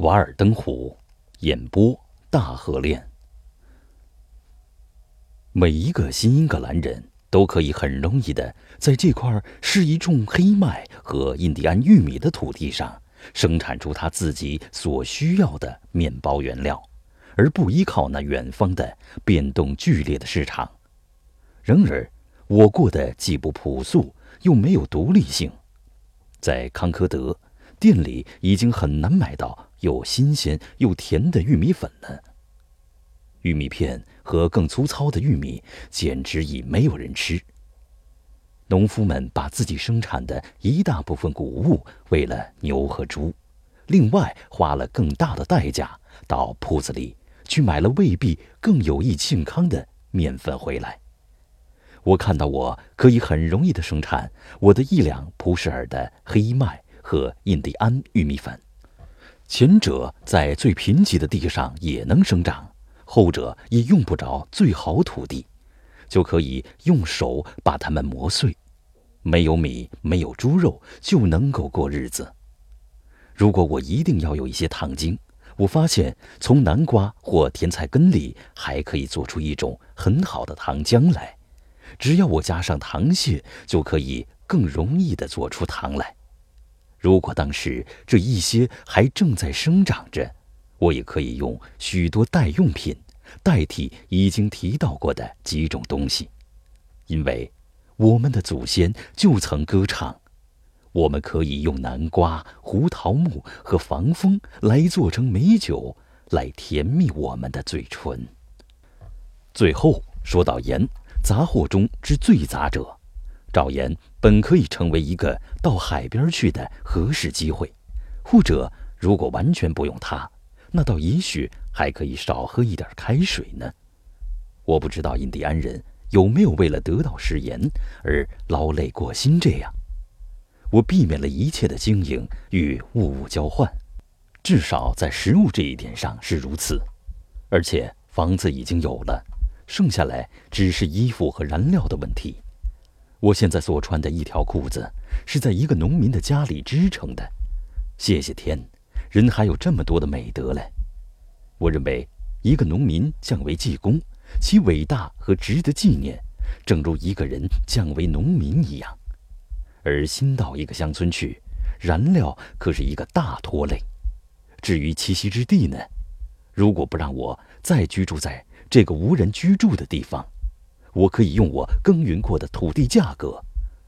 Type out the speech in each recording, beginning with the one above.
瓦尔登湖，演播大河恋。每一个新英格兰人都可以很容易的在这块适宜种黑麦和印第安玉米的土地上生产出他自己所需要的面包原料，而不依靠那远方的变动剧烈的市场。然而，我过得既不朴素又没有独立性，在康科德。店里已经很难买到又新鲜又甜的玉米粉了。玉米片和更粗糙的玉米简直已没有人吃。农夫们把自己生产的一大部分谷物喂了牛和猪，另外花了更大的代价到铺子里去买了未必更有益健康的面粉回来。我看到我可以很容易的生产我的一两普什尔的黑麦。和印第安玉米粉，前者在最贫瘠的地上也能生长，后者也用不着最好土地，就可以用手把它们磨碎。没有米，没有猪肉，就能够过日子。如果我一定要有一些糖精，我发现从南瓜或甜菜根里还可以做出一种很好的糖浆来。只要我加上糖屑，就可以更容易地做出糖来。如果当时这一些还正在生长着，我也可以用许多代用品代替已经提到过的几种东西，因为我们的祖先就曾歌唱：我们可以用南瓜、胡桃木和防风来做成美酒，来甜蜜我们的嘴唇。最后说到盐，杂货中之最杂者。找盐本可以成为一个到海边去的合适机会，或者如果完全不用它，那倒也许还可以少喝一点开水呢。我不知道印第安人有没有为了得到食盐而劳累过心这样。我避免了一切的经营与物物交换，至少在食物这一点上是如此。而且房子已经有了，剩下来只是衣服和燃料的问题。我现在所穿的一条裤子，是在一个农民的家里织成的。谢谢天，人还有这么多的美德嘞！我认为，一个农民降为济公，其伟大和值得纪念，正如一个人降为农民一样。而新到一个乡村去，燃料可是一个大拖累。至于栖息之地呢？如果不让我再居住在这个无人居住的地方，我可以用我耕耘过的土地价格，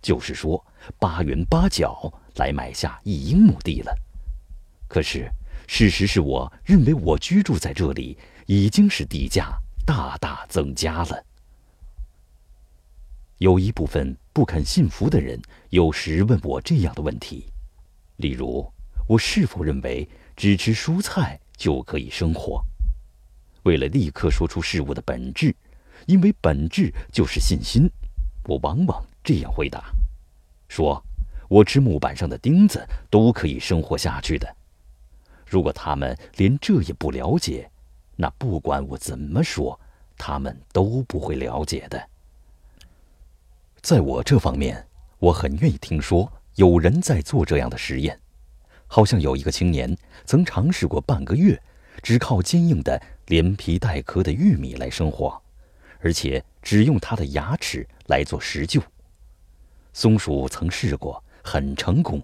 就是说八元八角来买下一英亩地了。可是事实是我认为我居住在这里已经是地价大大增加了。有一部分不肯信服的人有时问我这样的问题，例如我是否认为只吃蔬菜就可以生活？为了立刻说出事物的本质。因为本质就是信心，我往往这样回答：说，我吃木板上的钉子都可以生活下去的。如果他们连这也不了解，那不管我怎么说，他们都不会了解的。在我这方面，我很愿意听说有人在做这样的实验，好像有一个青年曾尝试过半个月，只靠坚硬的连皮带壳的玉米来生活。而且只用它的牙齿来做石臼。松鼠曾试过，很成功。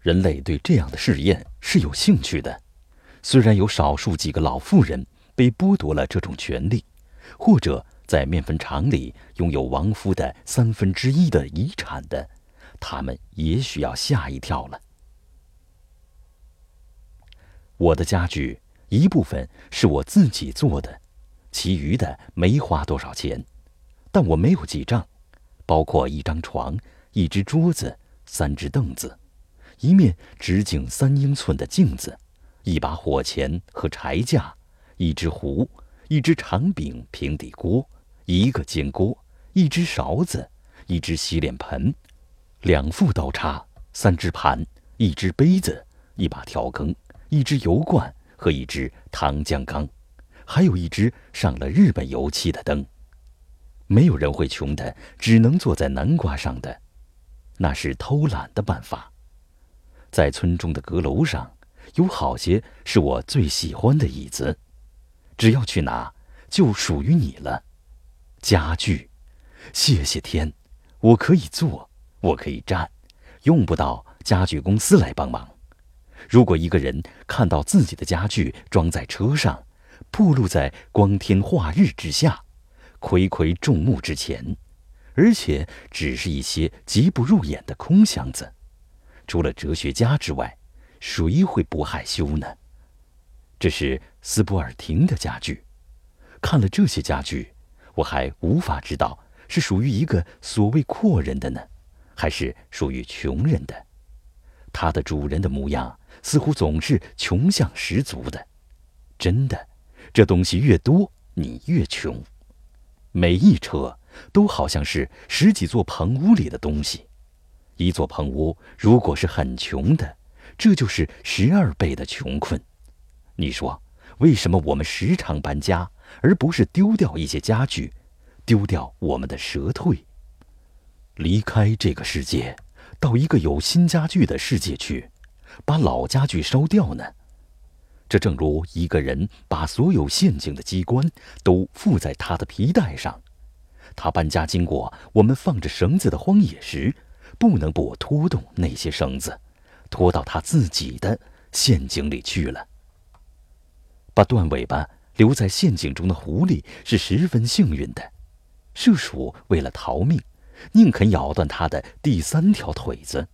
人类对这样的试验是有兴趣的，虽然有少数几个老妇人被剥夺了这种权利，或者在面粉厂里拥有亡夫的三分之一的遗产的，他们也许要吓一跳了。我的家具一部分是我自己做的。其余的没花多少钱，但我没有记账，包括一张床、一只桌子、三只凳子、一面直径三英寸的镜子、一把火钳和柴架、一只壶、一只长柄平底锅、一个煎锅、一只勺子、一只洗脸盆、两副刀叉、三只盘、一只杯子、一把调羹、一只油罐和一只糖浆缸。还有一只上了日本油漆的灯。没有人会穷的，只能坐在南瓜上的，那是偷懒的办法。在村中的阁楼上，有好些是我最喜欢的椅子，只要去拿，就属于你了。家具，谢谢天，我可以坐，我可以站，用不到家具公司来帮忙。如果一个人看到自己的家具装在车上，暴露在光天化日之下，睽睽众目之前，而且只是一些极不入眼的空箱子，除了哲学家之外，谁会不害羞呢？这是斯波尔廷的家具。看了这些家具，我还无法知道是属于一个所谓阔人的呢，还是属于穷人的。它的主人的模样似乎总是穷相十足的。真的，这东西越多，你越穷。每一车都好像是十几座棚屋里的东西。一座棚屋如果是很穷的，这就是十二倍的穷困。你说，为什么我们时常搬家，而不是丢掉一些家具，丢掉我们的蛇蜕，离开这个世界？到一个有新家具的世界去，把老家具烧掉呢？这正如一个人把所有陷阱的机关都附在他的皮带上。他搬家经过我们放着绳子的荒野时，不能不拖动那些绳子，拖到他自己的陷阱里去了。把断尾巴留在陷阱中的狐狸是十分幸运的。麝鼠为了逃命。宁肯咬断他的第三条腿子，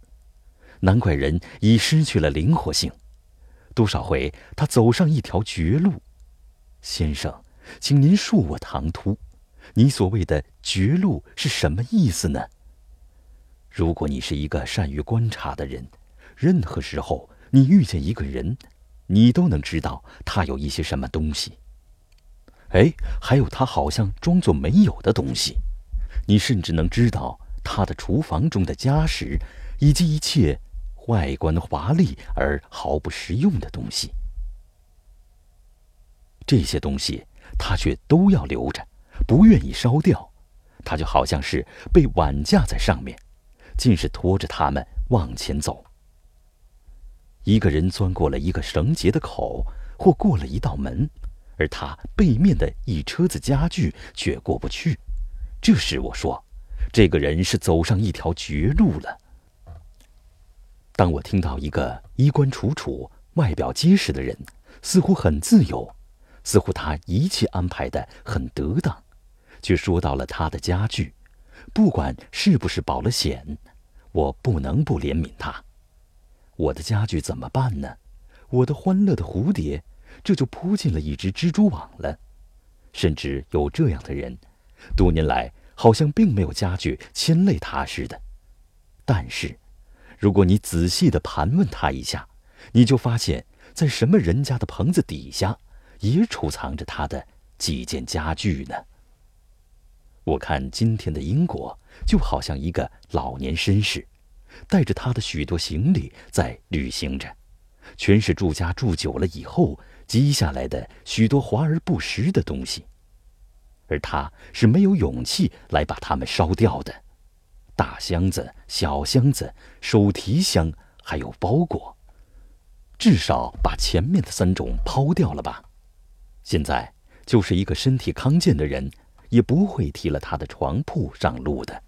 难怪人已失去了灵活性。多少回他走上一条绝路，先生，请您恕我唐突。你所谓的绝路是什么意思呢？如果你是一个善于观察的人，任何时候你遇见一个人，你都能知道他有一些什么东西。哎，还有他好像装作没有的东西。你甚至能知道他的厨房中的家什，以及一切外观华丽而毫不实用的东西。这些东西他却都要留着，不愿意烧掉。他就好像是被碗架在上面，尽是拖着他们往前走。一个人钻过了一个绳结的口，或过了一道门，而他背面的一车子家具却过不去。这时我说：“这个人是走上一条绝路了。”当我听到一个衣冠楚楚、外表结实的人，似乎很自由，似乎他一切安排的很得当，却说到了他的家具，不管是不是保了险，我不能不怜悯他。我的家具怎么办呢？我的欢乐的蝴蝶，这就扑进了一只蜘蛛网了。甚至有这样的人。多年来，好像并没有家具牵累他似的。但是，如果你仔细的盘问他一下，你就发现，在什么人家的棚子底下，也储藏着他的几件家具呢？我看今天的英国，就好像一个老年绅士，带着他的许多行李在旅行着，全是住家住久了以后积下来的许多华而不实的东西。而他是没有勇气来把它们烧掉的，大箱子、小箱子、手提箱，还有包裹，至少把前面的三种抛掉了吧。现在就是一个身体康健的人，也不会提了他的床铺上路的。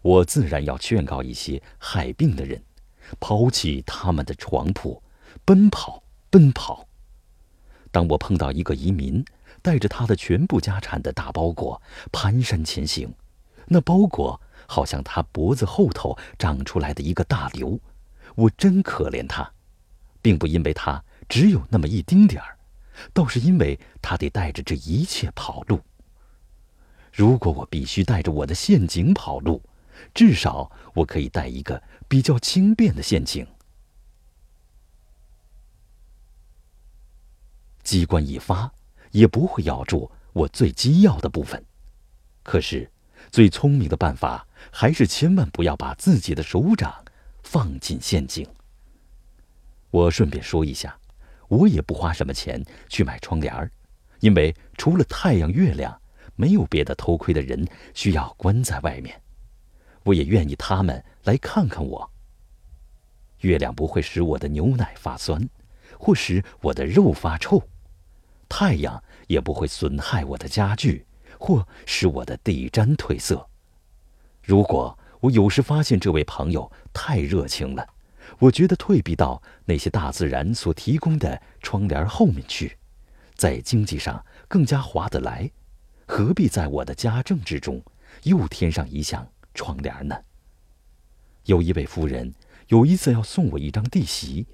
我自然要劝告一些害病的人，抛弃他们的床铺，奔跑，奔跑。当我碰到一个移民。带着他的全部家产的大包裹蹒跚前行，那包裹好像他脖子后头长出来的一个大瘤。我真可怜他，并不因为他只有那么一丁点儿，倒是因为他得带着这一切跑路。如果我必须带着我的陷阱跑路，至少我可以带一个比较轻便的陷阱。机关一发。也不会咬住我最机要的部分。可是，最聪明的办法还是千万不要把自己的手掌放进陷阱。我顺便说一下，我也不花什么钱去买窗帘儿，因为除了太阳、月亮，没有别的偷窥的人需要关在外面。我也愿意他们来看看我。月亮不会使我的牛奶发酸，或使我的肉发臭，太阳也不会损害我的家具，或使我的地毡褪色。如果我有时发现这位朋友太热情了，我觉得退避到那些大自然所提供的窗帘后面去，在经济上更加划得来，何必在我的家政之中又添上一项窗帘呢？有一位夫人有一次要送我一张地席，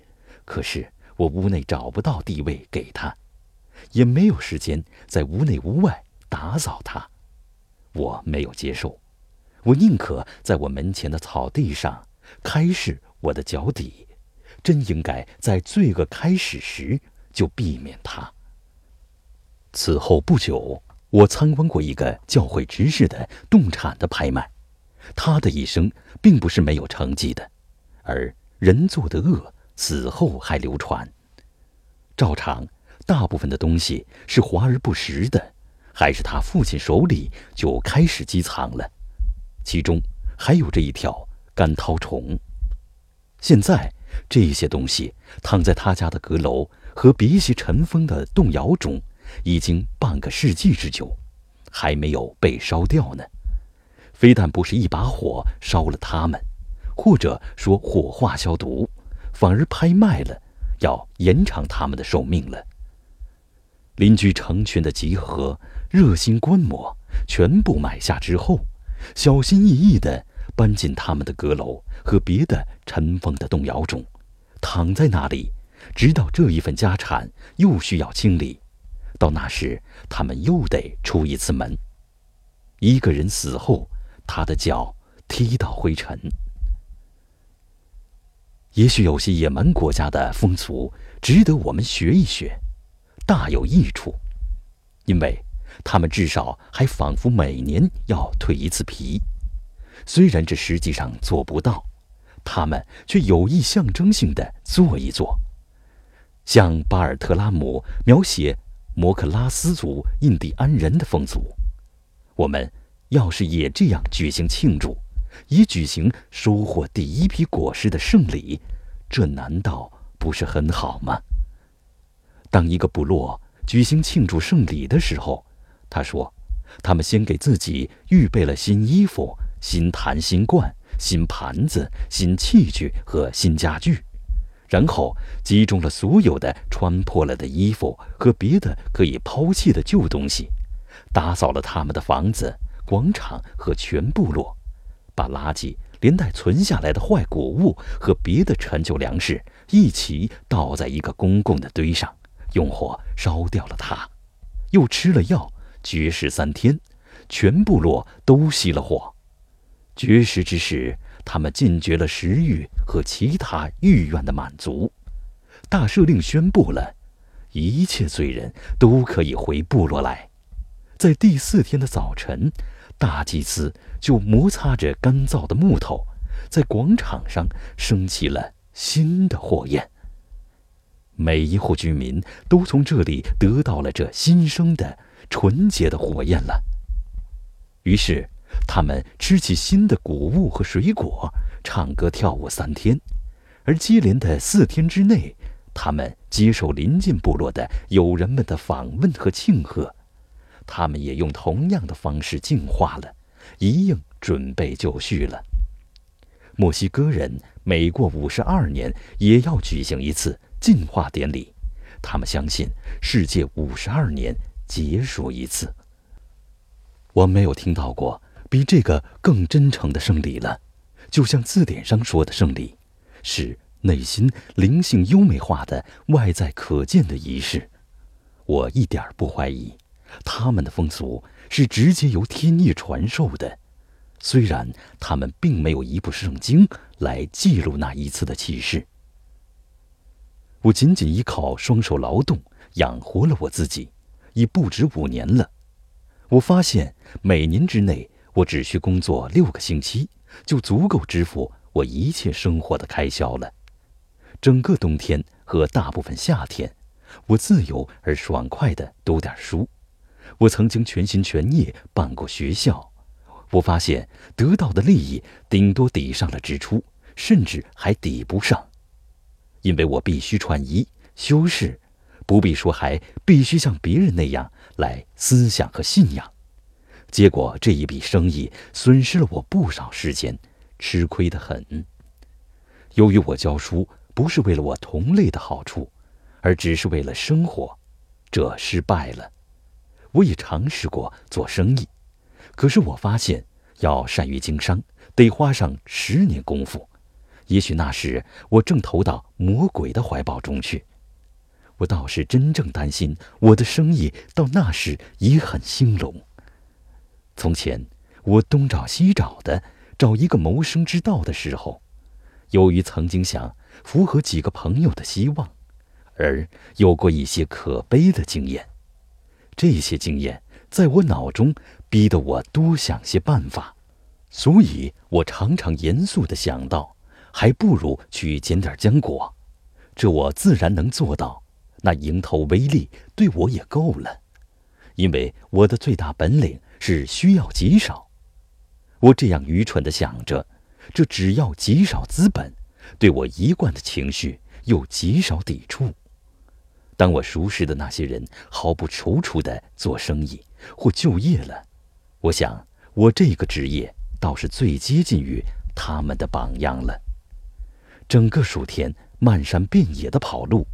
可是我屋内找不到地位给她，也没有时间在屋内屋外打扫它，我没有接受。我宁可在我门前的草地上开始我的脚底，真应该在罪恶开始时就避免它。此后不久，我参观过一个教会执事的动产的拍卖，他的一生并不是没有成绩的，而人做的恶死后还流传。照常，大部分的东西是华而不实的，还是他父亲手里就开始积藏了。其中还有这一条干绦虫。现在这些东西躺在他家的阁楼和别些尘封的洞窑中，已经半个世纪之久，还没有被烧掉呢。非但不是一把火烧了它们，或者说火化消毒，反而拍卖了，要延长他们的寿命了。邻居成群的集合，热心观摩，全部买下之后。小心翼翼地搬进他们的阁楼和别的尘封的洞窑中，躺在那里，直到这一份家产又需要清理。到那时，他们又得出一次门。一个人死后，他的脚踢到灰尘。也许有些野蛮国家的风俗值得我们学一学，大有益处，因为。他们至少还仿佛每年要蜕一次皮，虽然这实际上做不到，他们却有意象征性的做一做。像巴尔特拉姆描写摩克拉斯族印第安人的风俗，我们要是也这样举行庆祝，以举行收获第一批果实的胜利，这难道不是很好吗？当一个部落举行庆祝胜利的时候，他说：“他们先给自己预备了新衣服、新坛、新罐、新盘子、新器具和新家具，然后集中了所有的穿破了的衣服和别的可以抛弃的旧东西，打扫了他们的房子、广场和全部落，把垃圾连带存下来的坏谷物和别的陈旧粮食一起倒在一个公共的堆上，用火烧掉了它，又吃了药。”绝食三天，全部落都熄了火。绝食之时，他们禁绝了食欲和其他欲愿的满足。大赦令宣布了，一切罪人都可以回部落来。在第四天的早晨，大祭司就摩擦着干燥的木头，在广场上升起了新的火焰。每一户居民都从这里得到了这新生的。纯洁的火焰了。于是，他们吃起新的谷物和水果，唱歌跳舞三天，而接连的四天之内，他们接受邻近部落的友人们的访问和庆贺。他们也用同样的方式进化了，一应准备就绪了。墨西哥人每过五十二年也要举行一次进化典礼，他们相信世界五十二年。结束一次。我没有听到过比这个更真诚的胜利了，就像字典上说的胜利，是内心灵性优美化的外在可见的仪式。我一点不怀疑，他们的风俗是直接由天意传授的，虽然他们并没有一部圣经来记录那一次的启示。我仅仅依靠双手劳动养活了我自己。已不止五年了，我发现每年之内，我只需工作六个星期，就足够支付我一切生活的开销了。整个冬天和大部分夏天，我自由而爽快地读点书。我曾经全心全意办过学校，我发现得到的利益顶多抵上了支出，甚至还抵不上，因为我必须穿衣、修饰，不必说，还必须像别人那样来思想和信仰。结果这一笔生意损失了我不少时间，吃亏的很。由于我教书不是为了我同类的好处，而只是为了生活，这失败了。我也尝试过做生意，可是我发现要善于经商，得花上十年功夫。也许那时我正投到魔鬼的怀抱中去。我倒是真正担心我的生意到那时也很兴隆。从前，我东找西找的找一个谋生之道的时候，由于曾经想符合几个朋友的希望，而有过一些可悲的经验。这些经验在我脑中逼得我多想些办法，所以我常常严肃地想到，还不如去捡点浆果，这我自然能做到。那蝇头微利对我也够了，因为我的最大本领。是需要极少，我这样愚蠢的想着，这只要极少资本，对我一贯的情绪又极少抵触。当我熟识的那些人毫不踌躇的做生意或就业了，我想我这个职业倒是最接近于他们的榜样了。整个暑天漫山遍野的跑路，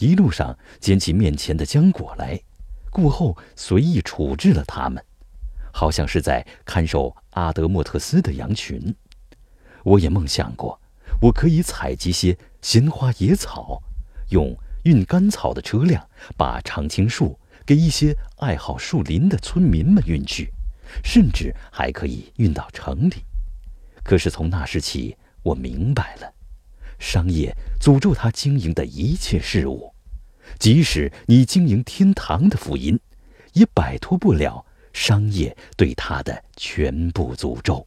一路上捡起面前的浆果来，过后随意处置了它们。好像是在看守阿德莫特斯的羊群。我也梦想过，我可以采集些鲜花野草，用运干草的车辆把常青树给一些爱好树林的村民们运去，甚至还可以运到城里。可是从那时起，我明白了，商业诅咒他经营的一切事物，即使你经营天堂的福音，也摆脱不了。商业对他的全部诅咒。